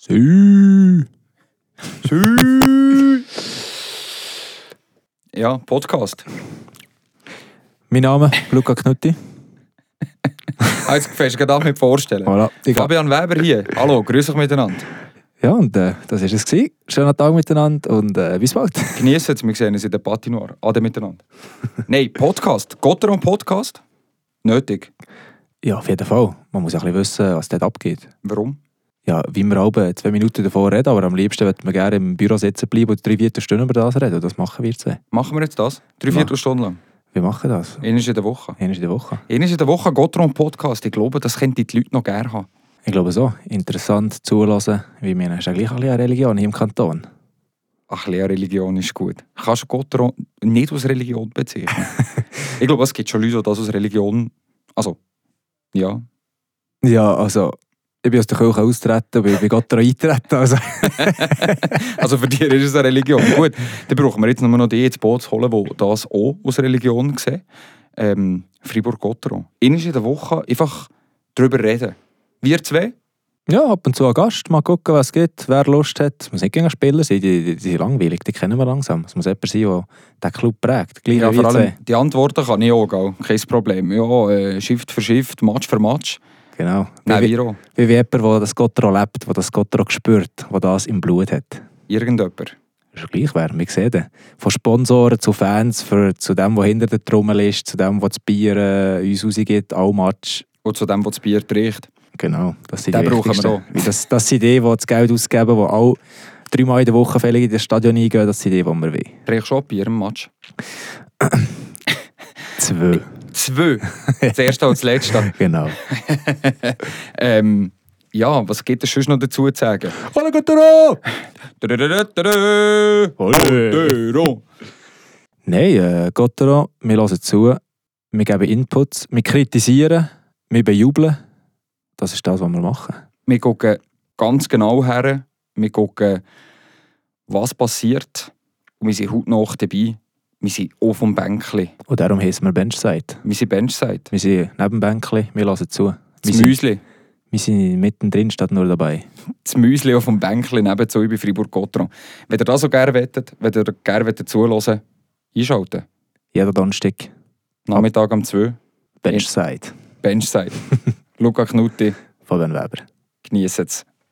Sü. Sü. Ja, Podcast. Mein Name Luca Knutti. Ah, Jetzt fängst du gerade an mit vorstellen. Voilà. Fabian Weber hier. Hallo, grüß euch miteinander. Ja, und äh, das war es. gewesen. Schönen Tag miteinander und äh, bis bald. Genießen es, wir sehen uns in der Patinoire. Ade miteinander. Nein, Podcast. Gotteron Podcast. Nötig. Ja, auf jeden Fall. Man muss ja ein bisschen wissen, was dort abgeht. Warum? Ja, wie wir alle zwei Minuten davor reden, aber am liebsten würden wir gerne im Büro sitzen bleiben und drei Viertelstunden über das reden. Das machen wir zwei. Machen wir jetzt das? Drei Viertelstunden lang. Wir machen das. Einmal in der Woche. Einmal in der Woche. Einmal in der Woche Gotteron Podcast. Ich glaube, das könnten die Leute noch gerne haben. Ich glaube so. Interessant zulassen, wie wir ist ja gleich ein bisschen Religion hier im Kanton. Ach, Religion ist gut. Kannst du Gotteron nicht aus Religion bezeichnen? ich glaube, es gibt schon Leute, die das aus Religion... Also, ja. Ja, also ich bin aus der Kirche austreten, aber ich bin Gott eintreten. Also. Also für dich ist es eine Religion. Gut, dann brauchen wir jetzt nur noch die ins Boot zu holen, die das auch aus Religion sehen. Ähm, Fribourg-Gotteron. Einmal in der Woche einfach darüber reden. Wir zwei? Ja, ab und zu ein Gast, mal gucken, was es gibt, wer Lust hat. Es muss nicht gegen Spieler sein, die, die, die sind langweilig, die kennen wir langsam. Es muss jemand sein, der den Club prägt. Gleich Ja, vor allem zwei. die Antworten kann ich auch, gell? kein Problem. Ja, äh, Shift für Shift, Match für Match. Genau. Nein, wie, wir auch. wie, wie jemand, der das Gottro lebt, der das Gottro spürt, der das im Blut hat. Irgendjemand. Das ist gleich wer, wir sehen. Von Sponsoren zu Fans, für, zu dem, der hinter der Trommel ist, zu dem, der das Bier äh, uns rausgibt, all Match. Und zu dem, der das Bier trägt. Genau, das sind Den die brauchen wir auch. Das, das sind die, die das Geld ausgeben, die auch dreimal in der Woche fällig in das Stadion eingehen, das sind die, die wir wollen. Trägst du auch Bier im Match? Zwei. Zwei. Das erste und das letzte. genau. Ähm, ja, was gibt es sonst noch dazu zu sagen? Hallo! Dödödödödö. Gotteron. Nein, äh, Gottero, wir hören zu, wir geben Inputs, wir kritisieren, wir bejubeln. Das ist das, was wir machen. Wir gucken ganz genau her. Wir gucken, was passiert. Und wir sind hautnah dabei. Wir sind auf dem Bänkli. Und darum heißen wir Benchside. Wir sind Benchside. Wir sind neben dem Bänkli, wir hören zu. Wir Das sind, Müsli. wir sind mittendrin, statt nur dabei. Das Müsli auf dem Bänkli nebenzu bei Fribourg-Gotteron. Wenn ihr das so gerne wettet, wenn ihr gerne wettet zuhören, einschalten. Jeder Donnerstag Nachmittag um 2. Benchside. Benchside. Luca Knutti. Fabian Weber. Genießt es.